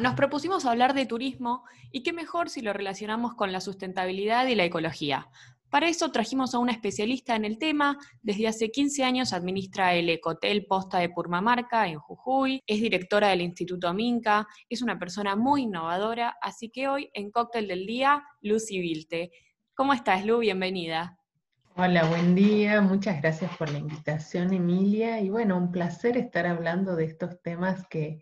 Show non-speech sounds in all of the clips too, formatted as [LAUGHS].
Nos propusimos hablar de turismo y qué mejor si lo relacionamos con la sustentabilidad y la ecología. Para eso trajimos a una especialista en el tema. Desde hace 15 años administra el Ecotel Posta de Purmamarca en Jujuy, es directora del Instituto Minca, es una persona muy innovadora, así que hoy en Cóctel del Día, Lucy Vilte. ¿Cómo estás, Lu? Bienvenida. Hola, buen día. Muchas gracias por la invitación, Emilia. Y bueno, un placer estar hablando de estos temas que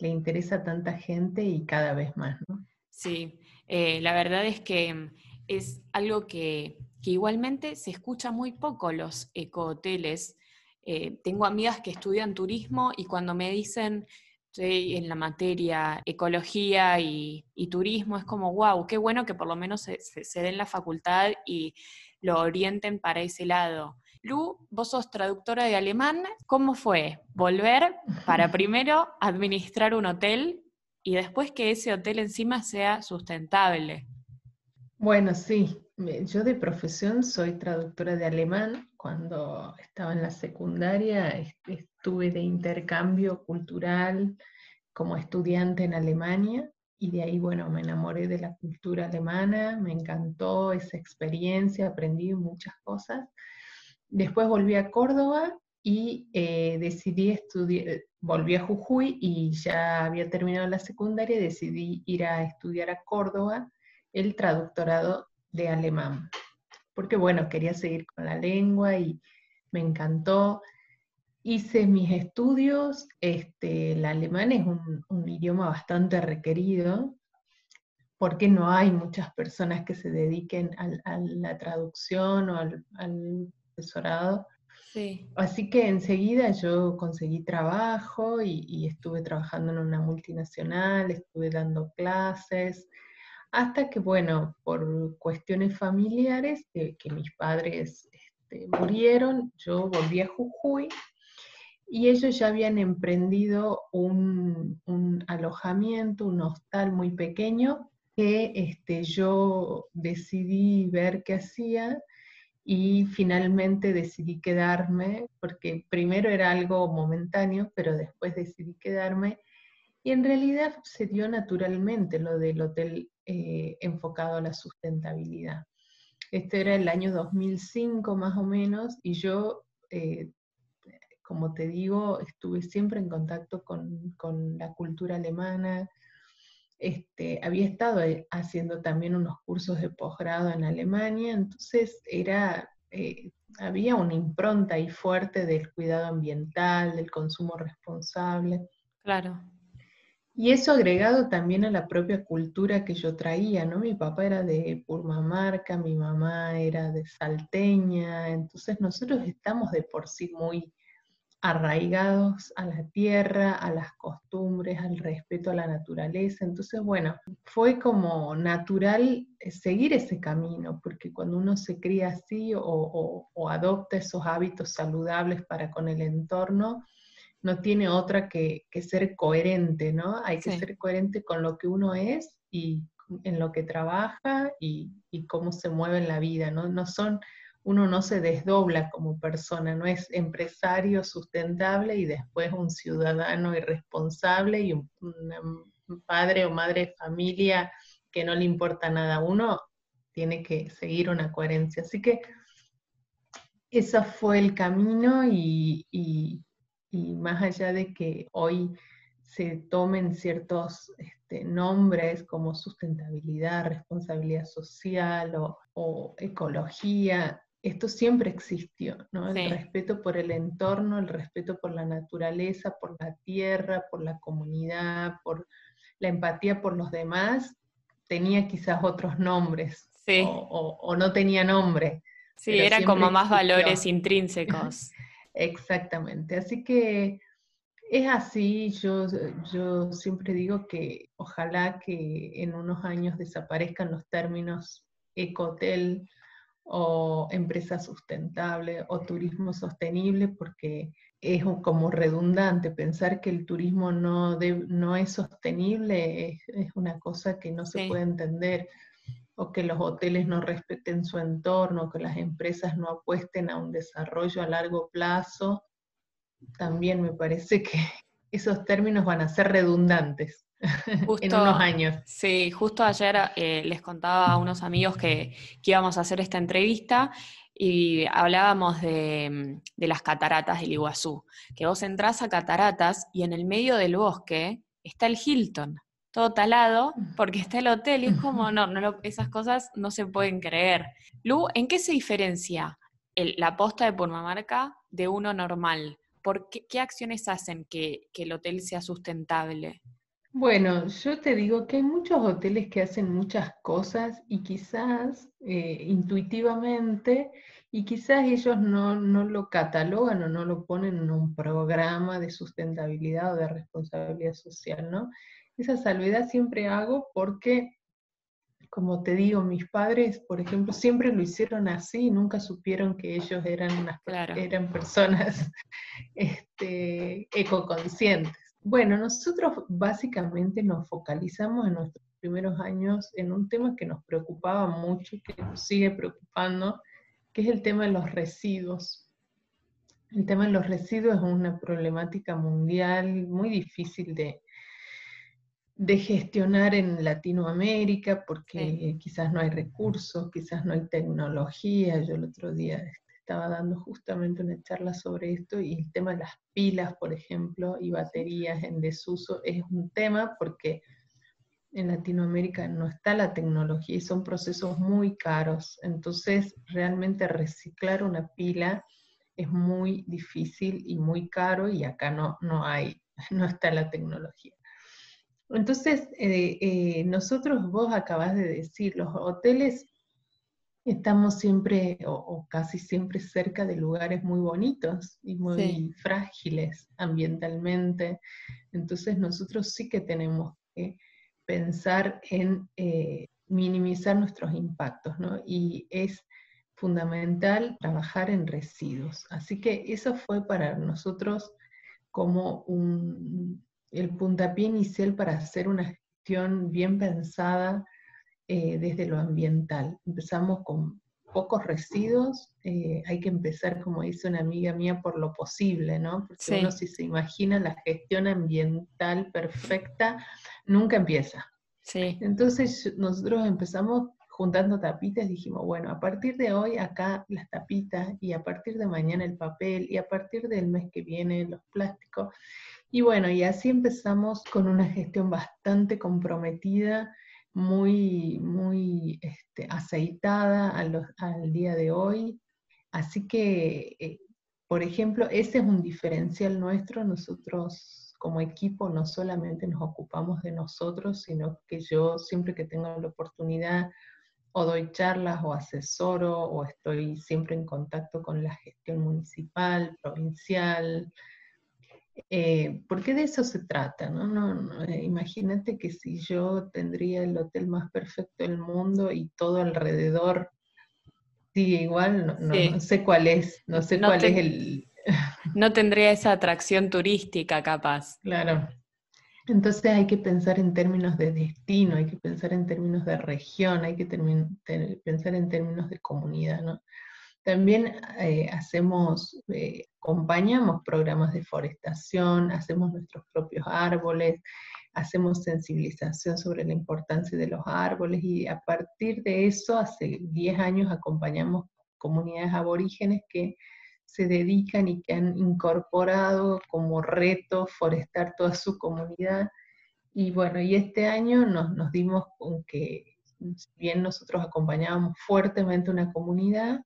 le interesa a tanta gente y cada vez más, ¿no? Sí, eh, la verdad es que mm, es algo que, igualmente se escucha muy poco los ecohoteles. Eh, tengo amigas que estudian turismo y cuando me dicen en la materia ecología y, turismo, es como, wow, qué bueno que por lo menos se, se den la facultad y lo orienten para ese lado. Lu, vos sos traductora de alemán. ¿Cómo fue volver para [LAUGHS] primero administrar un hotel y después que ese hotel encima sea sustentable? Bueno, sí. Yo de profesión soy traductora de alemán. Cuando estaba en la secundaria estuve de intercambio cultural como estudiante en Alemania y de ahí, bueno, me enamoré de la cultura alemana, me encantó esa experiencia, aprendí muchas cosas Después volví a Córdoba y eh, decidí estudiar, volví a Jujuy y ya había terminado la secundaria y decidí ir a estudiar a Córdoba el traductorado de alemán. Porque bueno, quería seguir con la lengua y me encantó. Hice mis estudios, este, el alemán es un, idioma bastante requerido, porque no hay muchas personas que se dediquen a la traducción o al, Así que enseguida yo conseguí trabajo y, estuve trabajando en una multinacional, estuve dando clases, hasta que, bueno, por cuestiones familiares, que mis padres este, murieron, yo volví a Jujuy y ellos ya habían emprendido un, alojamiento, un hostal muy pequeño, que este, yo decidí ver qué hacía y finalmente decidí quedarme, porque primero era algo momentáneo, pero después decidí quedarme y en realidad se dio naturalmente lo del hotel eh, enfocado a la sustentabilidad. Este era el año 2005 más o menos y yo, eh, como te digo, estuve siempre en contacto con, con la cultura alemana, este, había estado eh, haciendo también unos cursos de posgrado en Alemania, entonces era, eh, había una impronta ahí fuerte del cuidado ambiental, del consumo responsable. Claro. Y eso agregado también a la propia cultura que yo traía, ¿no? Mi papá era de Purmamarca, mi mamá era de Salteña, entonces nosotros estamos de por sí muy arraigados a la tierra, a las costumbres, al respeto a la naturaleza. Entonces, bueno, fue como natural eh, seguir ese camino, porque cuando uno se cría así o, adopta esos hábitos saludables para con el entorno, no tiene otra que, ser coherente, ¿no? Hay que ser coherente con lo que uno es y en lo que trabaja y, y cómo se mueve en la vida, ¿no? No son uno no se desdobla como persona, no es empresario sustentable y después un ciudadano irresponsable y un, padre o madre de familia que no le importa nada. Uno tiene que seguir una coherencia. Así que ese fue el camino y, y, más allá de que hoy se tomen ciertos este, nombres como sustentabilidad, responsabilidad social o, o ecología, esto siempre existió, ¿no? El respeto por el entorno, el respeto por la naturaleza, por la tierra, por la comunidad, por la empatía por los demás, tenía quizás otros nombres o, no tenía nombre. Sí, eran como más valores intrínsecos. [LAUGHS] Exactamente, así que es así, yo, yo siempre digo que ojalá que en unos años desaparezcan los términos ecotel, o empresa sustentable o turismo sostenible porque es como redundante pensar que el turismo no, no es sostenible, es, una cosa que no se puede entender o que los hoteles no respeten su entorno, que las empresas no apuesten a un desarrollo a largo plazo, también me parece que [LAUGHS] esos términos van a ser redundantes. [LAUGHS] en unos años. Sí, justo ayer eh, les contaba a unos amigos que, íbamos a hacer esta entrevista y hablábamos de, de, las cataratas del Iguazú, que vos entrás a cataratas y en el medio del bosque está el Hilton, todo talado, porque está el hotel y es como, no, no esas cosas no se pueden creer. Lu, ¿en qué se diferencia la posta de Purmamarca de uno normal? ¿Por qué, acciones hacen que, el hotel sea sustentable? Bueno, yo te digo que hay muchos hoteles que hacen muchas cosas y quizás eh, intuitivamente y quizás ellos no, no, lo catalogan o no lo ponen en un programa de sustentabilidad o de responsabilidad social, ¿no? Esa salvedad siempre hago porque como te digo, mis padres, por ejemplo, siempre lo hicieron así, nunca supieron que ellos eran, unas, eran personas [LAUGHS] este, ecoconscientes. Bueno, nosotros básicamente nos focalizamos en nuestros primeros años en un tema que nos preocupaba mucho y que nos sigue preocupando, que es el tema de los residuos. El tema de los residuos es una problemática mundial muy difícil de, de gestionar en Latinoamérica porque quizás no hay recursos, quizás no hay tecnología. Yo el otro día estaba dando justamente una charla sobre esto y el tema de las pilas, por ejemplo, y baterías en desuso es un tema porque en Latinoamérica no está la tecnología y son procesos muy caros. Entonces, realmente reciclar una pila es muy difícil y muy caro y acá no, no hay, [LAUGHS] no está la tecnología. Entonces, eh, eh, nosotros, vos acabas de decir, los hoteles estamos siempre o, casi siempre cerca de lugares muy bonitos y muy frágiles ambientalmente. Entonces, nosotros sí que tenemos que pensar en eh, minimizar nuestros impactos, ¿no? Y es fundamental trabajar en residuos. Así que eso fue para nosotros como un, el puntapié inicial para hacer una gestión bien pensada eh, desde lo ambiental. Empezamos con pocos residuos, eh, hay que empezar, como dice una amiga mía, por lo posible, ¿no? Porque uno si se imagina la gestión ambiental perfecta, nunca empieza. Sí. Entonces nosotros empezamos juntando tapitas, dijimos, bueno, a partir de hoy acá las tapitas y a partir de mañana el papel y a partir del mes que viene los plásticos. Y bueno, y así empezamos con una gestión bastante comprometida, muy, muy este, aceitada al día de hoy. Así que, eh, por ejemplo, ese es un diferencial nuestro. Nosotros como equipo no solamente nos ocupamos de nosotros, sino que yo siempre que tengo la oportunidad o doy charlas o asesoro o estoy siempre en contacto con la gestión municipal, provincial, eh, porque de eso se trata, ¿no? no, eh, imagínate que si yo tendría el hotel más perfecto del mundo y todo alrededor sigue igual, no, sé cuál es, no sé cuál es el... [LAUGHS] no tendría esa atracción turística capaz. Claro. Entonces hay que pensar en términos de destino, hay que pensar en términos de región, hay que pensar en términos de comunidad, ¿no? También eh, hacemos, eh, acompañamos programas de forestación, hacemos nuestros propios árboles, hacemos sensibilización sobre la importancia de los árboles y a partir de eso, hace 10 años acompañamos comunidades aborígenes que se dedican y que han incorporado como reto forestar toda su comunidad. Y bueno, y este año nos, nos dimos con que, si bien nosotros acompañábamos fuertemente una comunidad,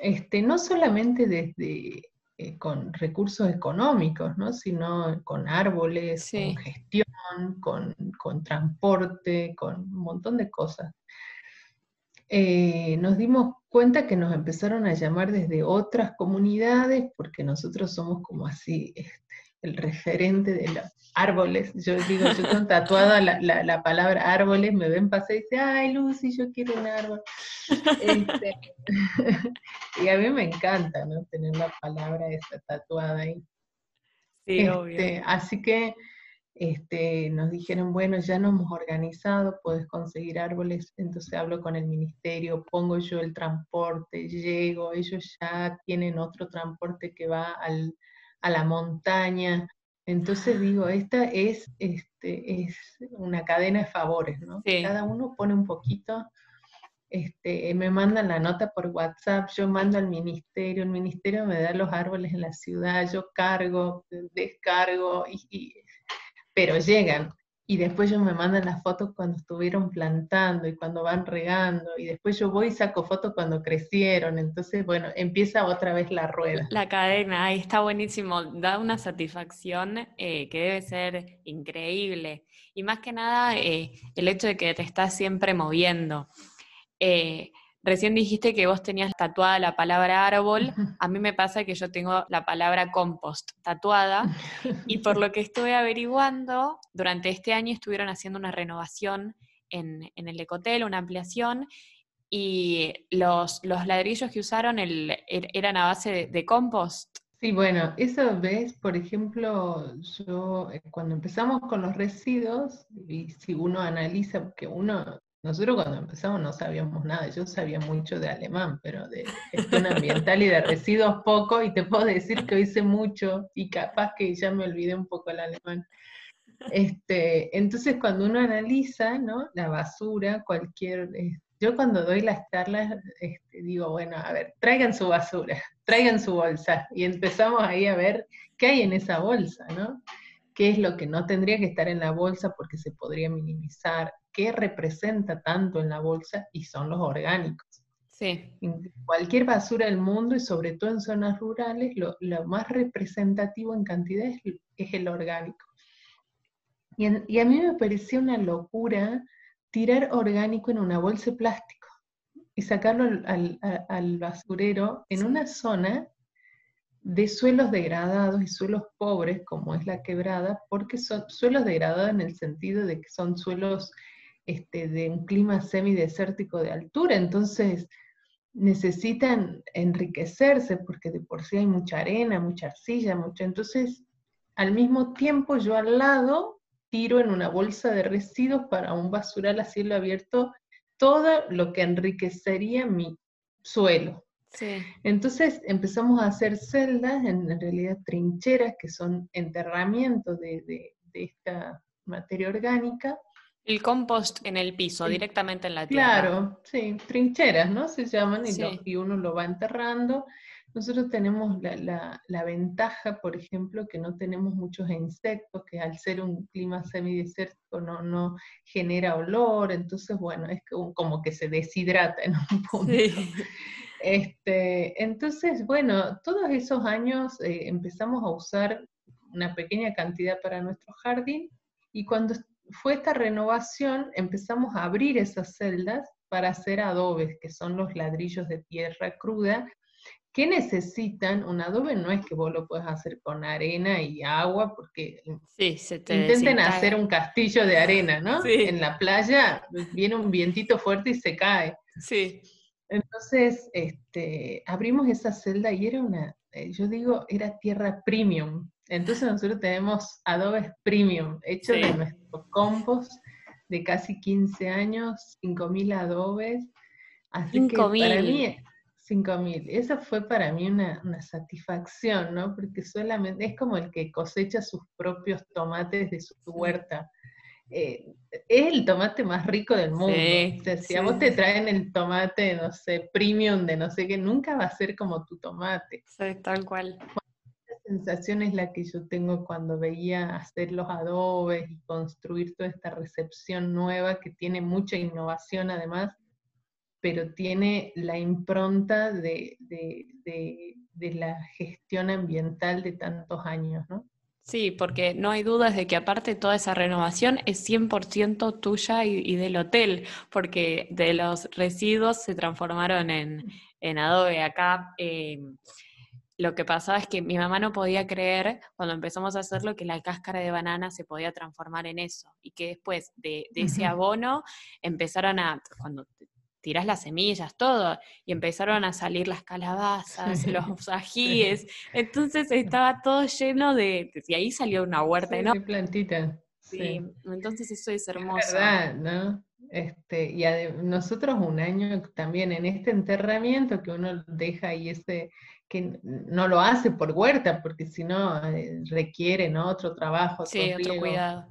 este, no solamente desde eh, con recursos económicos, ¿no? sino con árboles, con gestión, con, transporte, con un montón de cosas. Eh, nos dimos cuenta que nos empezaron a llamar desde otras comunidades, porque nosotros somos como así, el referente de los árboles. Yo digo, yo tengo tatuada la, palabra árboles, me ven pasar y dicen, ay Lucy, yo quiero un árbol. Este, [LAUGHS] y a mí me encanta, ¿no? Tener la palabra esa tatuada ahí. Sí, este, Así que este, nos dijeron, bueno, ya nos hemos organizado, puedes conseguir árboles, entonces hablo con el ministerio, pongo yo el transporte, llego, ellos ya tienen otro transporte que va al a la montaña, Entonces digo, esta es, este, es una cadena de favores, ¿no? Cada uno pone un poquito, este, me mandan la nota por WhatsApp, yo mando al ministerio, el ministerio me da los árboles en la ciudad, yo cargo, descargo, y, pero llegan y después ellos me mandan las fotos cuando estuvieron plantando y cuando van regando, y después yo voy y saco fotos cuando crecieron, entonces, bueno, empieza otra vez la rueda. La cadena, ahí está buenísimo, da una satisfacción eh, que debe ser increíble, y más que nada eh, el hecho de que te estás siempre moviendo. Eh, Recién dijiste que vos tenías tatuada la palabra árbol. A mí me pasa que yo tengo la palabra compost tatuada. [LAUGHS] Y por lo que estuve averiguando, durante este año estuvieron haciendo una renovación en, el ecotel, una ampliación. Y los, los ladrillos que usaron er, eran a base de, compost. Sí, bueno, eso ves, por ejemplo, yo eh, cuando empezamos con los residuos, y si uno analiza, porque uno nosotros cuando empezamos no sabíamos nada, yo sabía mucho de alemán, pero de gestión ambiental y de residuos poco, y te puedo decir que hice mucho y capaz que ya me olvidé un poco el alemán. Este, entonces cuando uno analiza ¿no? la basura, cualquier... yo cuando doy las charlas este, digo, bueno, a ver, traigan su basura, [LAUGHS] traigan su bolsa, y empezamos ahí a ver qué hay en esa bolsa, ¿no? qué es lo que no tendría que estar en la bolsa porque se podría minimizar, qué representa tanto en la bolsa y son los orgánicos. Sí. cualquier basura del mundo y sobre todo en zonas rurales, lo, más representativo en cantidad es, el orgánico. Y, a mí me parecía una locura tirar orgánico en una bolsa de plástico y sacarlo al, basurero en una zona de suelos degradados y suelos pobres, como es la quebrada, porque son suelos degradados en el sentido de que son suelos este, de un clima semidesértico de altura, entonces necesitan enriquecerse porque de por sí hay mucha arena, mucha arcilla, mucha, entonces al mismo tiempo yo al lado tiro en una bolsa de residuos para un basural a cielo abierto todo lo que enriquecería mi suelo. Entonces empezamos a hacer celdas, en realidad trincheras, que son enterramientos de, esta materia orgánica. El compost en el piso, directamente en la tierra. Claro, sí, trincheras, ¿no? Se llaman y, uno lo va enterrando. Nosotros tenemos la, ventaja, por ejemplo, que no tenemos muchos insectos, que al ser un clima semidesértico no, no genera olor, entonces, bueno, es como que se deshidrata en un punto. Sí. Este, entonces, bueno, todos esos años eh, empezamos a usar una pequeña cantidad para nuestro jardín y cuando fue esta renovación empezamos a abrir esas celdas para hacer adobes, que son los ladrillos de tierra cruda, que necesitan, un adobe no es que vos lo puedas hacer con arena y agua, porque sí, se intenten hacer un castillo de arena, ¿no? En la playa viene un vientito fuerte y se cae. Sí. Entonces, este, abrimos esa celda y era una, eh, yo digo, era tierra premium. Entonces nosotros tenemos adobes premium, hechos de nuestro compost de casi 15 años, 5.000 adobes. Así que para mí, 5.000. Esa fue para mí una, una, satisfacción, ¿no? Porque solamente es como el que cosecha sus propios tomates de su huerta. Eh, es el tomate más rico del mundo. si a vos te traen el tomate, no sé, premium de no sé qué, nunca va a ser como tu tomate. Sí, tal cual. Sensación es la que yo tengo cuando veía hacer los adobes y construir toda esta recepción nueva que tiene mucha innovación además, pero tiene la impronta de, de la gestión ambiental de tantos años, ¿no? Sí, porque no hay dudas de que aparte toda esa renovación es 100% tuya y, del hotel, porque de los residuos se transformaron en, adobe. Acá eh, lo que pasaba es que mi mamá no podía creer cuando empezamos a hacerlo que la cáscara de banana se podía transformar en eso y que después de, de ese abono empezaron a, cuando tirás las semillas, todo, y empezaron a salir las calabazas, [LAUGHS] los ajíes, entonces estaba todo lleno de, y ahí salió una huerta sí, plantita. Sí, entonces eso es hermoso. Es verdad, ¿no? Este, y nosotros un año también en este enterramiento que uno deja ahí ese, que no lo hace por huerta, porque si no eh, requiere ¿no? otro trabajo. Sí, otro cuidado.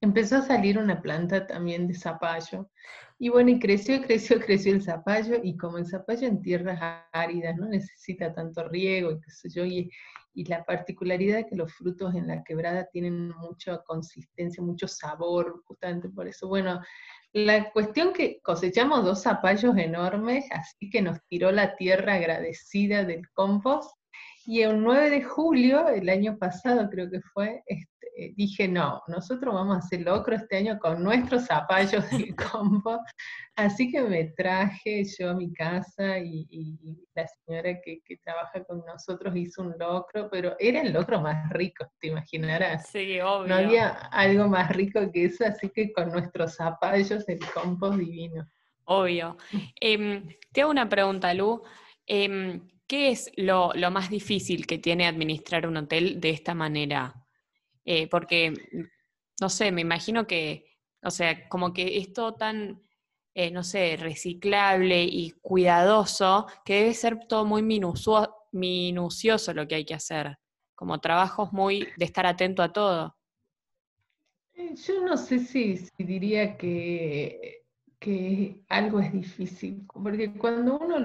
Empezó a salir una planta también de zapallo. Y bueno, y creció, creció, [LAUGHS] creció el zapallo, y como el zapallo en tierras áridas no necesita tanto riego, y qué sé yo, y, y la particularidad es que los frutos en la quebrada tienen mucha consistencia, mucho sabor, justamente por eso. Bueno, la cuestión que cosechamos dos zapallos enormes, así que nos tiró la tierra agradecida del compost, y el 9 de julio, el año pasado creo que fue, este, dije, no, nosotros vamos a hacer locro este año con nuestros zapallos del [LAUGHS] compost. Así que me traje yo a mi casa y, la señora que, trabaja con nosotros hizo un locro, pero era el locro más rico, te imaginarás. Sí, obvio. No había algo más rico que eso, así que con nuestros zapallos del compost divino. Obvio. Em, te hago una pregunta, Lu. Em, ¿Qué es lo, más difícil que tiene administrar un hotel de esta manera? Eh, porque, no sé, me imagino que, o sea, como que es todo tan, eh, no sé, reciclable y cuidadoso, que debe ser todo muy minucioso lo que hay que hacer, como trabajos muy de estar atento a todo. Eh, yo no sé si, diría que que algo es difícil, porque cuando uno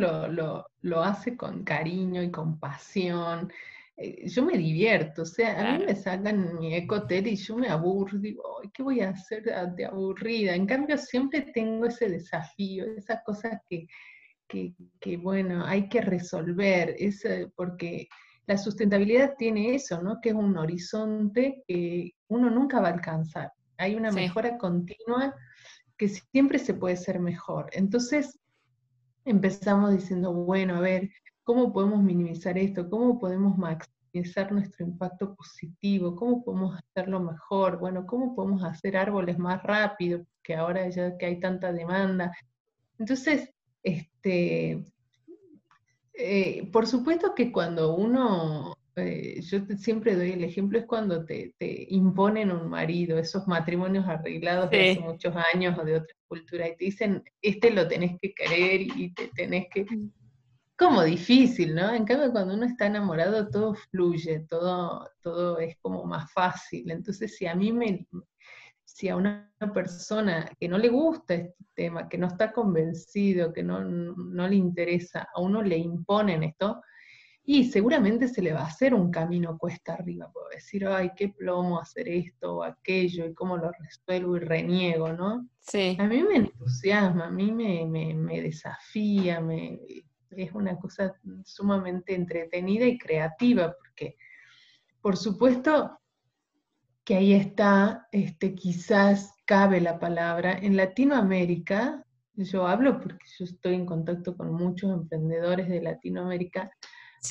lo, hace con cariño y con pasión, yo me divierto, o sea, a mí me sacan mi ecotel y yo me aburro, digo, ¿qué voy a hacer de aburrida? En cambio, siempre tengo ese desafío, esas cosas que, que, bueno, hay que resolver, es, porque la sustentabilidad tiene eso, ¿no? Que es un horizonte que uno nunca va a alcanzar. Hay una mejora continua que siempre se puede ser mejor. Entonces empezamos diciendo, bueno, a ver, ¿cómo podemos minimizar esto? ¿Cómo podemos maximizar nuestro impacto positivo? ¿Cómo podemos hacerlo mejor? Bueno, ¿cómo podemos hacer árboles más rápido? Que ahora ya que hay tanta demanda. Entonces, este, eh, por supuesto que cuando uno eh, yo siempre doy el ejemplo, es cuando te, imponen un marido, esos matrimonios arreglados de hace muchos años o de otra cultura, y te dicen, este lo tenés que querer y te tenés que... Como difícil, ¿no? En cambio, cuando uno está enamorado, todo fluye, todo, todo es como más fácil. Entonces, si a mí me, si a una persona que no le gusta este tema, que no está convencido, que no, no le interesa, a uno le imponen esto, y seguramente se le va a hacer un camino cuesta arriba, puedo decir, ay, qué plomo hacer esto o aquello, y cómo lo resuelvo y reniego, ¿no? Sí. A mí me entusiasma, a mí me, me, desafía, me, es una cosa sumamente entretenida y creativa, porque por supuesto que ahí está, este, quizás cabe la palabra, en Latinoamérica, yo hablo porque yo estoy en contacto con muchos emprendedores de Latinoamérica,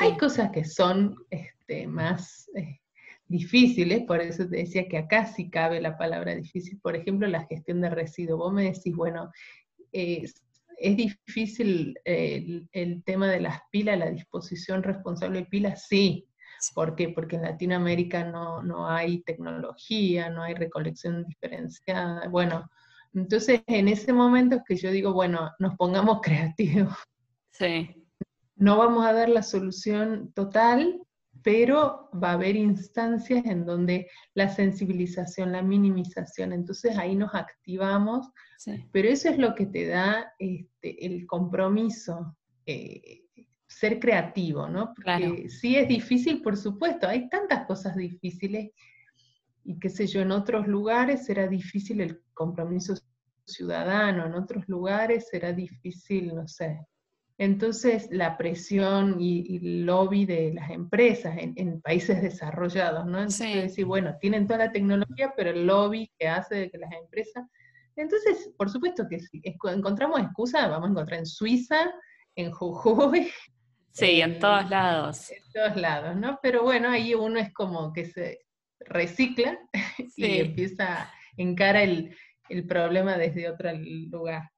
hay cosas que son este, más eh, difíciles, por eso te decía que acá sí cabe la palabra difícil. Por ejemplo, la gestión de residuos. Vos me decís, bueno, es difícil el, tema de las pilas, la disposición responsable de pilas, sí. ¿Por qué? Porque en Latinoamérica no, no hay tecnología, no hay recolección diferenciada. Bueno, entonces en ese momento es que yo digo, bueno, nos pongamos [LAUGHS] creativos. Sí. No vamos a dar la solución total, pero va a haber instancias en donde la sensibilización, la minimización, entonces ahí nos activamos, pero eso es lo que te da este, el compromiso, eh, ser creativo, ¿no? Porque sí es difícil, por supuesto, hay tantas cosas difíciles y qué sé yo, en otros lugares será difícil el compromiso ciudadano, en otros lugares será difícil, no sé, entonces, la presión y, el lobby de las empresas en, países desarrollados, ¿no? Entonces, decir, bueno, tienen toda la tecnología, pero el lobby que hace que las empresas... Entonces, por supuesto que si encontramos excusas, vamos a encontrar en Suiza, en Jujuy. [LAUGHS] Sí, en, todos lados. En todos lados, ¿no? Pero bueno, ahí uno es como que se recicla [LAUGHS] y empieza, encara el, el problema desde otro lugar.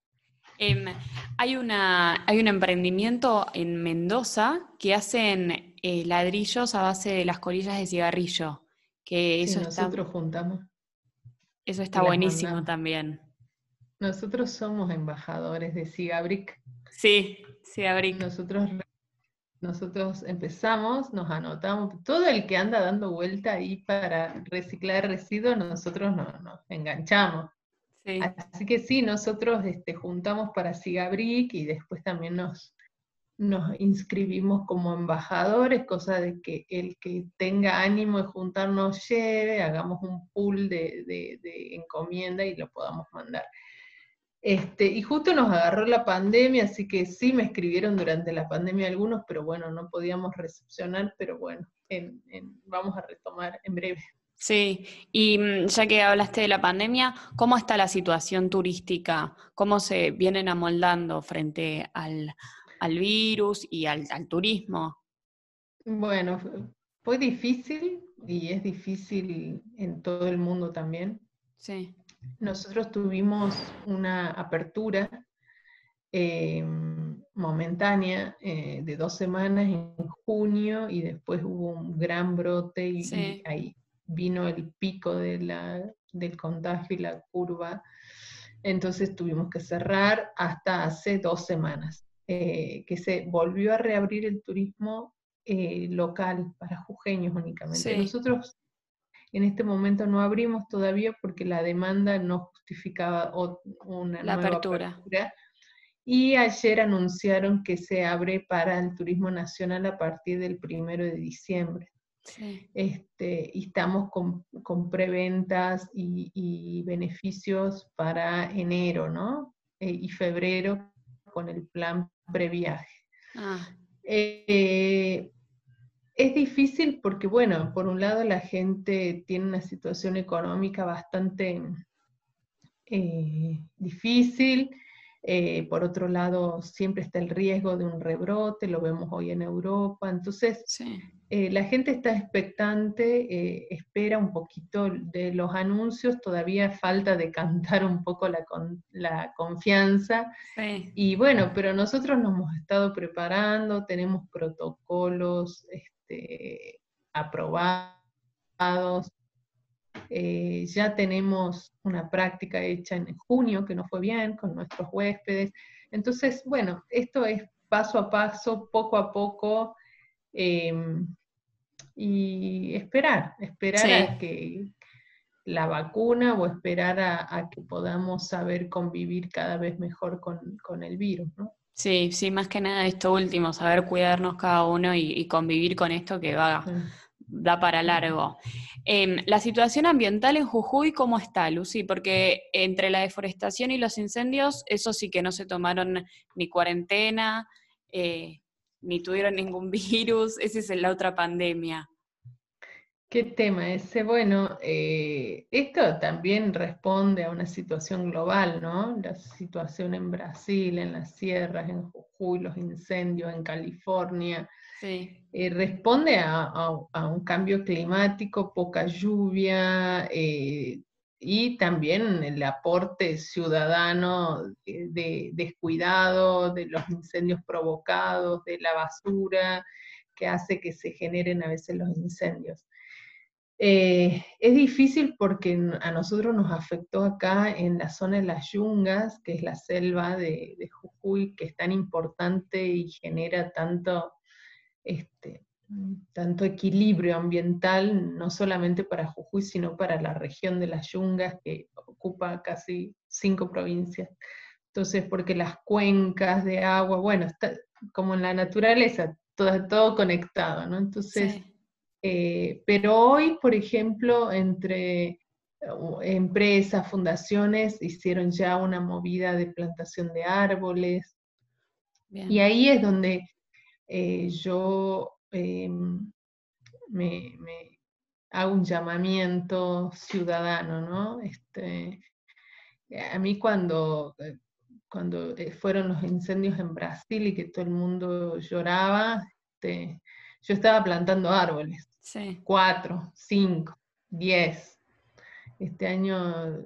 Hay, una, hay un emprendimiento en Mendoza que hacen eh, ladrillos a base de las colillas de cigarrillo. Que eso nosotros juntamos. Eso está buenísimo también. Nosotros somos embajadores de Cigabric. Sí, Cigabric. Nosotros nosotros empezamos, nos anotamos, todo el que anda dando vuelta ahí para reciclar residuos, nosotros nos, enganchamos. Así que sí, nosotros este, juntamos para Sigabric y después también nos, nos inscribimos como embajadores, cosa de que el que tenga ánimo de juntarnos lleve, hagamos un pool de, de encomienda y lo podamos mandar. Este, y justo nos agarró la pandemia, así que sí me escribieron durante la pandemia algunos, pero bueno, no podíamos recepcionar, pero bueno, vamos a retomar en breve. Sí, y mm, ya que hablaste de la pandemia, ¿cómo está la situación turística? ¿Cómo se vienen amoldando frente al, virus y al, al turismo? Bueno, fue difícil y es difícil en todo el mundo también. Sí. Nosotros tuvimos una apertura eh, momentánea eh, de dos semanas en junio y después hubo un gran brote y, ahí vino el pico de la, del contagio y la curva. Entonces tuvimos que cerrar hasta hace dos semanas, eh, que se volvió a reabrir el turismo local para jujeños únicamente. Nosotros en este momento no abrimos todavía porque la demanda no justificaba una nueva apertura. Y ayer anunciaron que se abre para el turismo nacional a partir del primero de diciembre. Este, y estamos con, preventas y, beneficios para enero, ¿no? Eh, y febrero con el plan previaje. Ah. Eh, es difícil porque, bueno, por un lado la gente tiene una situación económica bastante eh, difícil, eh, por otro lado siempre está el riesgo de un rebrote, lo vemos hoy en Europa, entonces eh, la gente está expectante, espera un poquito de los anuncios, todavía falta de cantar un poco la, la confianza, y bueno, pero nosotros nos hemos estado preparando, tenemos protocolos, este, aprobados. Eh, ya tenemos una práctica hecha en junio que no fue bien con nuestros huéspedes. Entonces, bueno, esto es paso a paso, poco a poco, em, y esperar, esperar a que la vacuna o esperar a, que podamos saber convivir cada vez mejor con, con el virus, ¿no? Sí, sí, más que nada esto último, saber cuidarnos cada uno y, convivir con esto que va, da para largo. Em, la situación ambiental en Jujuy, ¿cómo está, Lucy? Porque entre la deforestación y los incendios, eso sí que no se tomaron ni cuarentena, eh, ni tuvieron ningún [LAUGHS] virus, esa es la otra pandemia. Qué tema ese. Bueno, eh, esto también responde a una situación global, ¿no? La situación en Brasil, en las sierras, en Jujuy, los incendios en California. Eh, responde a, un cambio climático, poca lluvia eh, y también el aporte ciudadano de descuidado, de los incendios provocados, de la basura que hace que se generen a veces los incendios. Eh, es difícil porque a nosotros nos afectó acá en la zona de las yungas, que es la selva de, Jujuy, que es tan importante y genera tanto, este, tanto equilibrio ambiental, no solamente para Jujuy, sino para la región de las yungas, que ocupa casi cinco provincias. Entonces, porque las cuencas de agua, bueno, está como en la naturaleza, todo, todo conectado, ¿no? Entonces... Eh, pero hoy, por ejemplo, entre uh, empresas, fundaciones, hicieron ya una movida de plantación de árboles. Y ahí es donde eh, yo em, me, hago un llamamiento ciudadano, ¿no? Este, a mí cuando, eh, cuando fueron los incendios en Brasil y que todo el mundo lloraba, este, yo estaba plantando árboles. Sí. Cuatro, cinco, diez. Este año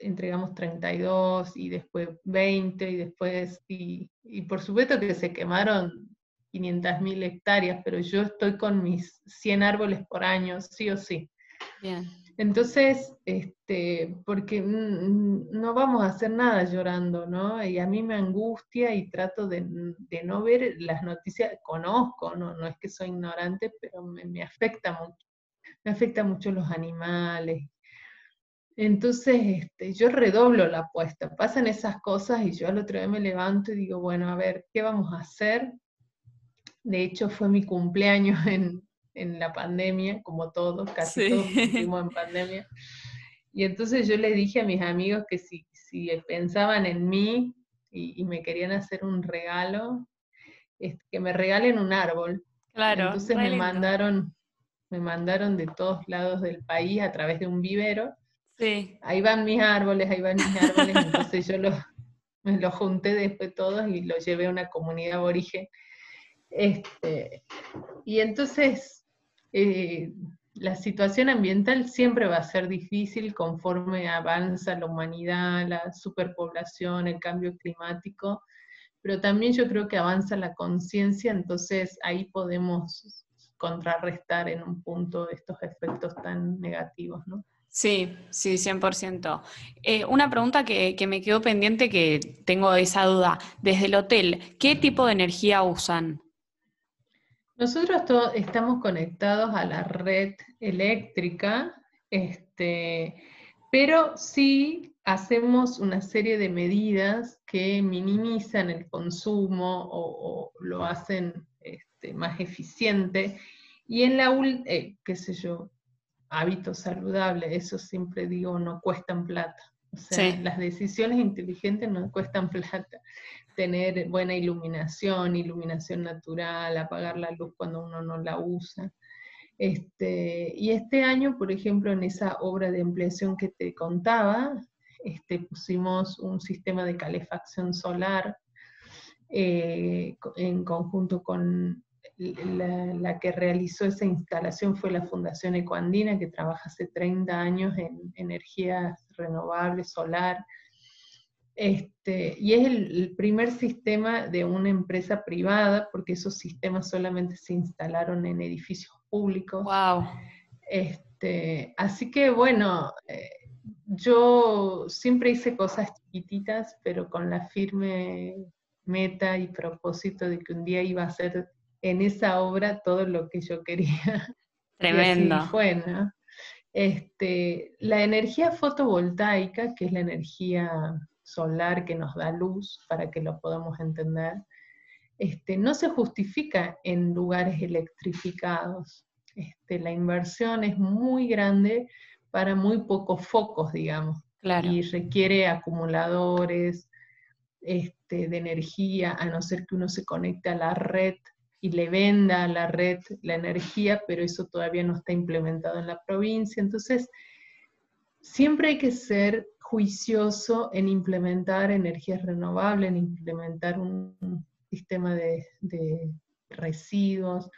entregamos 32 y después 20 y después, y, por supuesto que se quemaron 500 hectáreas, pero yo estoy con mis 100 árboles por año, sí o sí. Bien. Entonces, este, porque no vamos a hacer nada llorando, ¿no? Y a mí me angustia y trato de, no ver las noticias, conozco, no, no es que soy ignorante, pero me, afecta mucho, me afecta mucho los animales. Entonces, este, yo redoblo la apuesta, pasan esas cosas y yo al otro día me levanto y digo, bueno, a ver, ¿qué vamos a hacer? De hecho, fue mi cumpleaños [LAUGHS] en, en la pandemia, como todos, casi todos [LAUGHS] vivimos en pandemia. Y entonces yo le dije a mis amigos que si, si pensaban en mí y, me querían hacer un regalo, que me regalen un árbol. Claro. Entonces me mandaron, me mandaron de todos lados del país a través de un vivero. Ahí van mis árboles, ahí van mis árboles. entonces yo los, los junté después todos y los llevé a una comunidad aborigen. Este, y entonces eh, la situación ambiental siempre va a ser difícil conforme avanza la humanidad, la superpoblación, el cambio climático, pero también yo creo que avanza la conciencia, entonces ahí podemos contrarrestar en un punto estos efectos tan negativos, ¿no? Sí, sí, 100%. Eh, una pregunta que, me quedó pendiente, que tengo esa duda. Desde el hotel, ¿qué tipo de energía usan? Nosotros estamos conectados a la red eléctrica, este, pero sí hacemos una serie de medidas que minimizan el consumo o, lo hacen este, más eficiente. Y en la, eh, qué sé yo, hábitos saludables, eso siempre digo, no cuestan plata. O sea, las decisiones inteligentes no cuestan [LAUGHS] plata tener buena iluminación, iluminación natural, apagar la luz cuando uno no la usa. Este, y este año, por ejemplo, en esa obra de ampliación que te contaba, este, pusimos un sistema de calefacción solar eh, en conjunto con la, que realizó esa instalación fue la Fundación Ecoandina, que trabaja hace 30 años en energías renovables, solar, este, y es el, primer sistema de una empresa privada, porque esos sistemas solamente se instalaron en edificios públicos. Wow. Este, así que bueno, eh, yo siempre hice cosas chiquititas, pero con la firme meta y propósito de que un día iba a hacer en esa obra todo lo que yo quería. [LAUGHS] Tremendo. Y fue, Este, la energía fotovoltaica, que es la energía solar que nos da luz para que lo podamos entender, este, no se justifica en lugares electrificados. Este, la inversión es muy grande para muy pocos focos, digamos, y requiere acumuladores este, de energía, a no ser que uno se conecte a la red y le venda a la red la energía, pero eso todavía no está implementado en la provincia. Entonces, siempre hay que ser juicioso en implementar energías renovables, en implementar un, sistema de, residuos,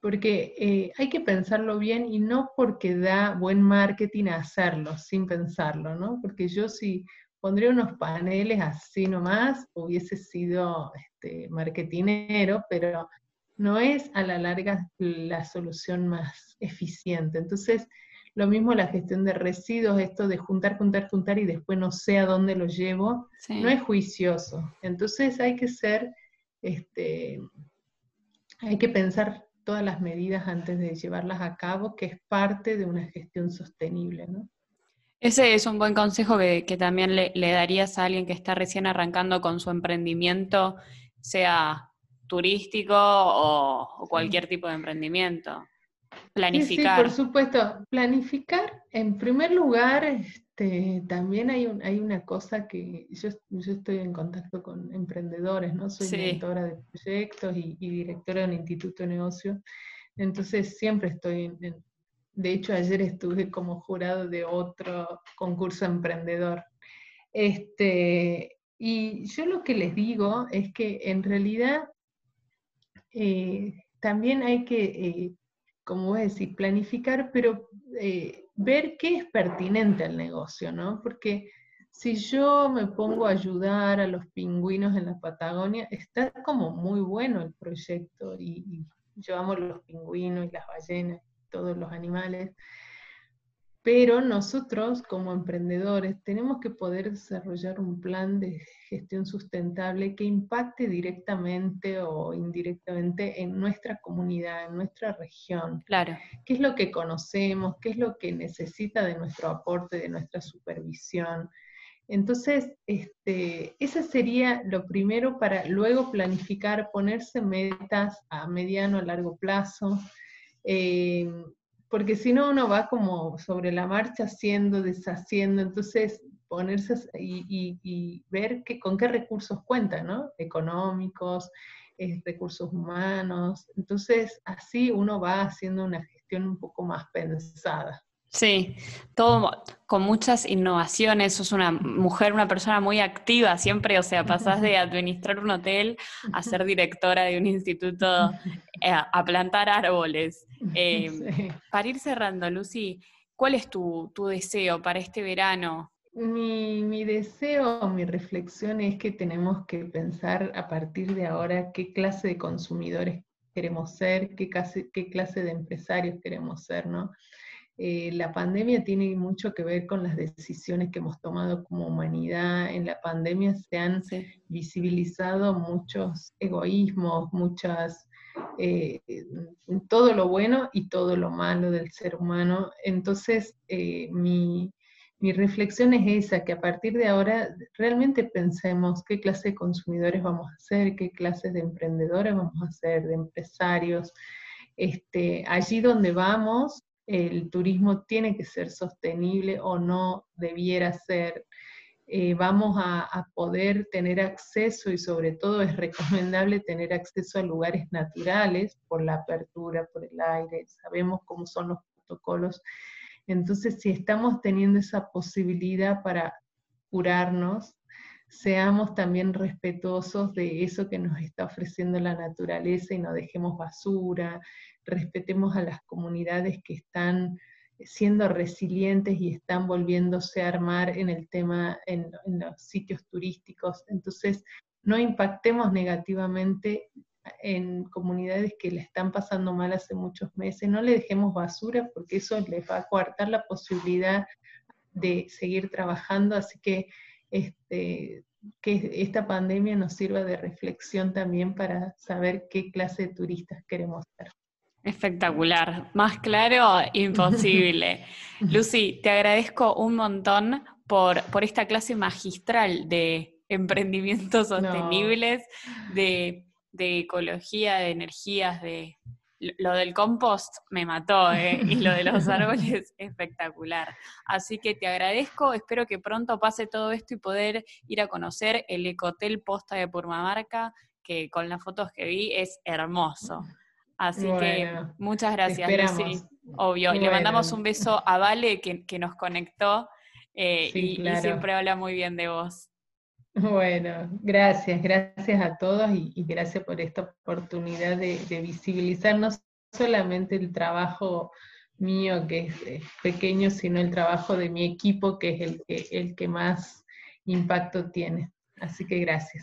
porque eh, hay que pensarlo bien y no porque da buen marketing hacerlo, sin pensarlo, ¿no? Porque yo si pondría unos paneles así nomás, hubiese sido este, marketinero, pero no es a la larga la solución más eficiente. Entonces, lo mismo la gestión de residuos, esto de juntar, juntar, juntar y después no sé a dónde lo llevo, no es juicioso. Entonces hay que ser, este, hay que pensar todas las medidas antes de llevarlas a cabo, que es parte de una gestión sostenible, ¿no? Ese es un buen consejo que, también le, darías a alguien que está recién arrancando con su emprendimiento, sea turístico o cualquier tipo de emprendimiento. Planificar. Sí, por supuesto. Planificar, en primer lugar, este, también hay, un, hay una cosa que yo, yo, estoy en contacto con emprendedores, ¿no? Soy directora de proyectos y, directora de un instituto de negocio. Entonces siempre estoy en, de hecho, ayer estuve como jurado de otro concurso emprendedor. Este, y yo lo que les digo es que en realidad eh, también hay que eh, como decir, planificar, pero eh, ver qué es pertinente al negocio, ¿no? Porque si yo me pongo a ayudar a los pingüinos en la Patagonia, está como muy bueno el proyecto y, yo amo los pingüinos y las ballenas, todos los animales, pero nosotros como emprendedores tenemos que poder desarrollar un plan de gestión sustentable que impacte directamente o indirectamente en nuestra comunidad, en nuestra región. Claro. ¿Qué es lo que conocemos? ¿Qué es lo que necesita de nuestro aporte, de nuestra supervisión? Entonces, este, ese sería lo primero para luego planificar, ponerse metas a mediano, a largo plazo. Eh, porque si no uno va como sobre la marcha haciendo, deshaciendo, entonces ponerse y, ver que, con qué recursos cuenta, ¿no? Económicos, eh, recursos humanos, entonces así uno va haciendo una gestión un poco más pensada. Sí, todo con muchas innovaciones. Sos una mujer, una persona muy activa siempre, o sea, pasás de administrar un hotel a ser directora de un instituto, eh, a plantar árboles. [LAUGHS] Em, para ir cerrando, Lucy, ¿cuál es tu, deseo para este verano? Mi, mi, deseo, mi reflexión es que tenemos que pensar a partir de ahora qué clase de consumidores queremos ser, qué clase, qué clase de empresarios queremos ser, ¿no? Eh, la pandemia tiene mucho que ver con las decisiones que hemos tomado como humanidad. En la pandemia se han visibilizado muchos egoísmos, muchas, eh, todo lo bueno y todo lo malo del ser humano. Entonces, eh, mi, mi reflexión es esa, que a partir de ahora realmente pensemos qué clase de consumidores vamos a ser, qué clase de emprendedores vamos a ser, de empresarios. Este, allí donde vamos, el turismo tiene que ser sostenible o no debiera ser. Eh, vamos a, poder tener acceso y sobre todo es recomendable tener acceso a lugares naturales por la apertura, por el aire, sabemos cómo son los protocolos. Entonces, si estamos teniendo esa posibilidad para curarnos, seamos también respetuosos de eso que nos está ofreciendo la naturaleza y no dejemos basura, respetemos a las comunidades que están siendo resilientes y están volviéndose a armar en el tema, en, los sitios turísticos. Entonces, no impactemos negativamente en comunidades que le están pasando mal hace muchos meses, no le dejemos basura porque eso les va a coartar la posibilidad de seguir trabajando, así que este, que esta pandemia nos sirva de reflexión también para saber qué clase de turistas queremos ser. Espectacular, más claro, imposible. [LAUGHS] Lucy, te agradezco un montón por, por esta clase magistral de emprendimientos sostenibles, de, de, ecología, de energías, de lo del compost me mató, ¿eh? y lo de los árboles [LAUGHS] espectacular. Así que te agradezco, espero que pronto pase todo esto y poder ir a conocer el Ecotel Posta de Purmamarca, que con las fotos que vi es hermoso. Así que muchas gracias, Lucy. Obvio. Y le mandamos un beso a Vale que, nos conectó eh, y, siempre habla muy bien de vos. Bueno, gracias, gracias a todos y, gracias por esta oportunidad de, visibilizar no solamente el trabajo mío que es, pequeño, sino el trabajo de mi equipo que es el que, el que más impacto tiene. Así que gracias.